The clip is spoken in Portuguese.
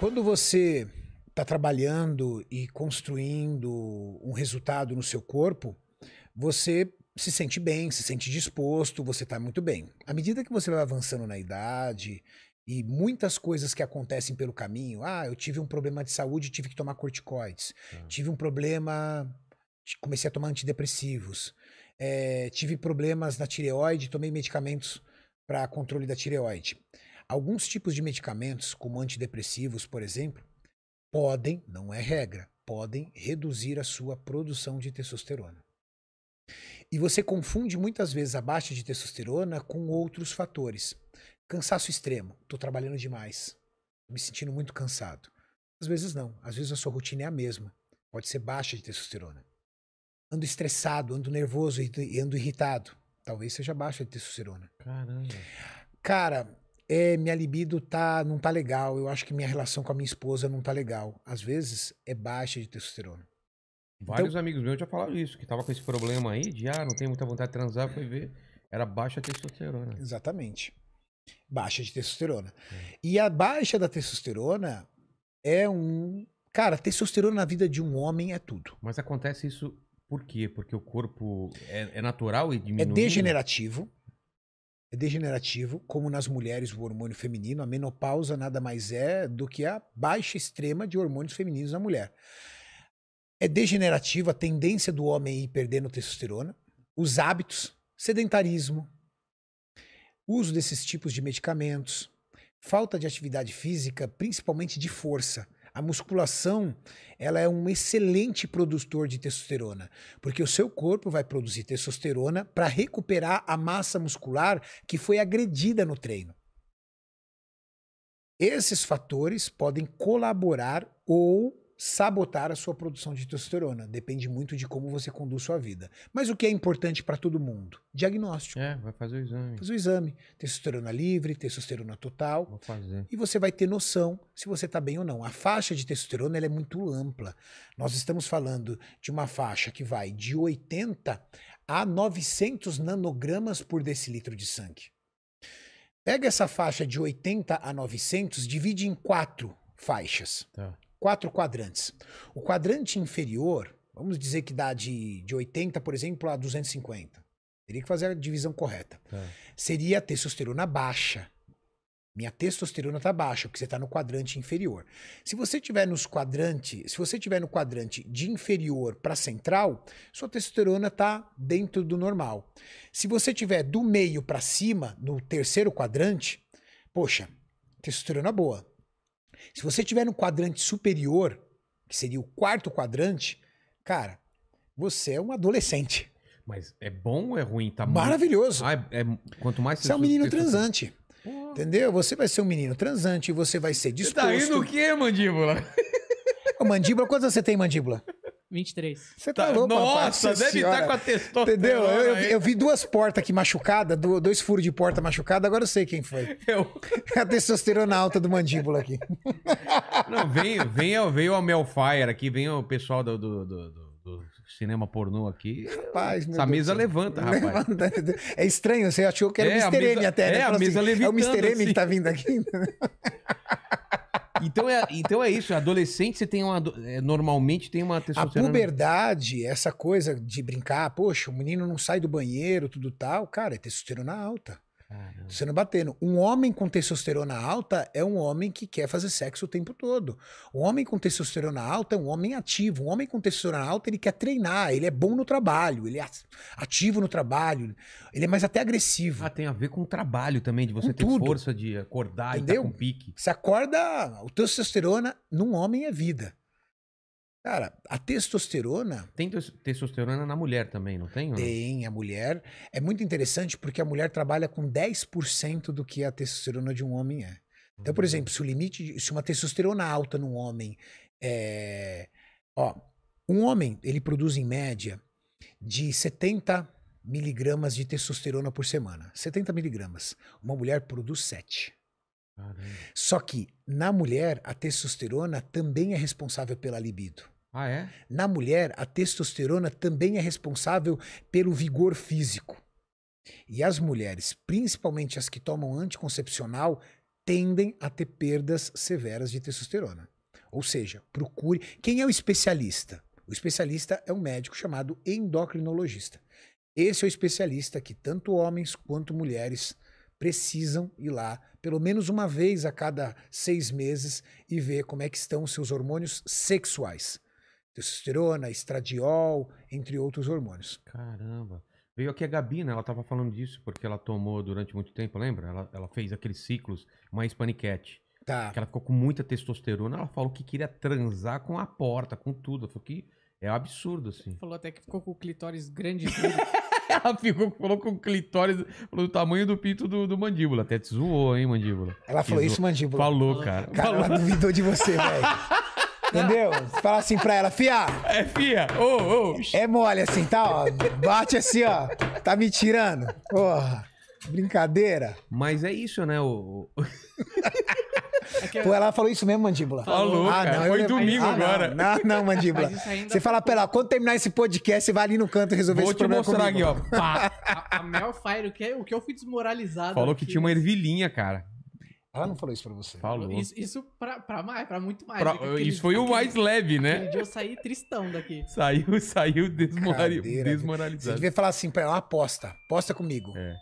Quando você está trabalhando e construindo um resultado no seu corpo, você se sente bem, se sente disposto, você está muito bem. À medida que você vai avançando na idade e muitas coisas que acontecem pelo caminho, ah, eu tive um problema de saúde, tive que tomar corticoides, Tá. tive um problema, comecei a tomar antidepressivos, eh, tive problemas na tireoide, tomei medicamentos para controle da tireoide. Alguns tipos de medicamentos, como antidepressivos, por exemplo, podem, não é regra, podem reduzir a sua produção de testosterona. E você confunde muitas vezes a baixa de testosterona com outros fatores. Cansaço extremo, estou trabalhando demais, me sentindo muito cansado. Às vezes não, às vezes a sua rotina é a mesma, pode ser baixa de testosterona. Ando estressado, ando nervoso e ando irritado, talvez seja baixa de testosterona. Caramba. Cara, é, minha libido tá, não tá legal. Eu acho que minha relação com a minha esposa não tá legal. Às vezes é baixa de testosterona. Vários amigos meus já falaram isso, que tava com esse problema aí de, ah, não tem muita vontade de transar, foi ver, era baixa testosterona. Exatamente. Baixa de testosterona. E a baixa da testosterona é um. Cara, testosterona na vida de um homem é tudo. Mas acontece isso por quê? Porque o corpo é, é natural e É diminui? É degenerativo, como nas mulheres o hormônio feminino. A menopausa nada mais é do que a baixa extrema de hormônios femininos na mulher. É degenerativo a tendência do homem ir perdendo testosterona, os hábitos, sedentarismo, uso desses tipos de medicamentos, falta de atividade física, principalmente de força. A musculação, ela é um excelente produtor de testosterona, porque o seu corpo vai produzir testosterona para recuperar a massa muscular que foi agredida no treino. Esses fatores podem colaborar ou sabotar a sua produção de testosterona. Depende muito de como você conduz sua vida. Mas o que é importante para todo mundo? Diagnóstico. É, vai fazer o exame. Faz o exame. Testosterona livre, testosterona total. Vou fazer. E você vai ter noção se você está bem ou não. A faixa de testosterona ela é muito ampla. Nós estamos falando de uma faixa que vai de 80 a 900 nanogramas por decilitro de sangue. Pega essa faixa de 80 a 900, divide em quatro faixas Tá. Quatro quadrantes. O quadrante inferior, vamos dizer que dá de, de 80, por exemplo, a 250. Teria que fazer a divisão correta. Tá. Seria a testosterona baixa. Minha testosterona está baixa, porque você está no quadrante inferior. Se você tiver nos quadrantes, se você tiver no quadrante de inferior para central, sua testosterona está dentro do normal. Se você tiver do meio para cima, no terceiro quadrante, poxa, testosterona boa. Se você tiver no quadrante superior, que seria o quarto quadrante, cara, você é um adolescente. Mas é bom ou é ruim? Tá Maravilhoso. Ah, é, é- quanto mais Você é um menino transante. Entendeu? Você vai ser um menino transante, você vai ser Você disposto. tá rindo o quê, mandíbula? Ô, mandíbula, quantos você tem, mandíbula? 23. Você tá, louco, Nossa, rapaz? deve estar com a testosterona. Entendeu? Eu, eu eu vi duas portas aqui machucadas, do- dois furos de porta machucada, agora eu sei quem foi. Eu- É a testosterona alta do mandíbula aqui. Não, vem, vem, veio a Melfire aqui, vem o pessoal do, do, do- do- cinema pornô aqui. Rapaz, meu Essa Deus mesa céu. levanta, rapaz. Levanta. É estranho, você achou que era É, o Mr. M até, né? é, a Falou mesa É o Mr. M assim. que tá vindo aqui. Então é, então é isso, adolescente você tem uma. é, normalmente tem uma A testosterona. puberdade, essa coisa de brincar, poxa, o menino não sai do banheiro, tudo tal, cara, é testosterona alta. Caramba. Testosterona batendo. Um homem com testosterona alta é um homem que quer fazer sexo o tempo todo. Um homem com testosterona alta é um homem ativo. Um homem com testosterona alta, ele quer treinar, ele é bom no trabalho, ele é ativo no trabalho, ele é mais até agressivo. Ah, tem a ver com o trabalho também, de você Com ter tudo. força de acordar e Entendeu? tá com pique. Você acorda, o testosterona num homem é vida. Cara, a testosterona Tem tes- testosterona na mulher também, não tem? tem a mulher. É muito interessante porque a mulher trabalha com 10% do que a testosterona de um homem é. Então, por exemplo, se o limite, de- se uma testosterona alta num homem é. Ó, um homem, ele produz em média de 70 miligramas de testosterona por semana. 70 miligramas. Uma mulher produz 7. Caramba. Só que na mulher, a testosterona também é responsável pela libido. Ah, é? Na mulher, a testosterona também é responsável pelo vigor físico. E as mulheres, principalmente as que tomam anticoncepcional, tendem a ter perdas severas de testosterona. Ou seja, procure. Quem é o especialista? O especialista é um médico chamado endocrinologista. Esse é o especialista que tanto homens quanto mulheres precisam ir lá pelo menos uma vez a cada seis meses e ver como é que estão os seus hormônios sexuais. Testosterona, estradiol, entre outros hormônios. Caramba. Veio aqui a Gabi, né? Ela tava falando disso porque ela tomou durante muito tempo, lembra? Ela, ela fez aqueles ciclos, uma hispaniquete. Tá. Que ela ficou com muita testosterona. Ela falou que queria transar com a porta, com tudo. Falou que é um absurdo, assim. Falou até que ficou com o clitóris grande. ela ficou, falou com o clitóris, falou do tamanho do pinto do, do mandíbula. Até te zoou, hein, mandíbula? Ela falou isso, mandíbula. Falou, cara. Cara, falou. ela duvidou de você, velho. Entendeu? Você fala assim pra ela, fia, É, fia. Ô, ô. é mole assim, tá? Ó, bate assim, ó. Tá me tirando. Porra. Brincadeira. Mas é isso, né? O- É que- Pô, ela falou isso mesmo, mandíbula? Falou, cara. eu Foi domingo Ah, não. agora. Não, não, mandíbula. Isso ainda Você fala pra ela, quando terminar esse podcast, você vai ali no canto resolver Vou esse te problema mostrar aqui, comigo. ó. Pá. a, a Mel Fire, o que, é- o que eu fui desmoralizado. Falou que aqui, tinha uma mas ervilhinha, cara. Ela não falou isso pra você. Falou. Isso, isso pra, pra mais, pra muito mais. Pra- porque aquele- isso foi o aquele- mais leve, Aquele né? dia eu saí tristão daqui. Saiu, saiu desmorali- Cadeira. Você desmoralizado. devia falar assim pra ela, aposta. Aposta comigo. É.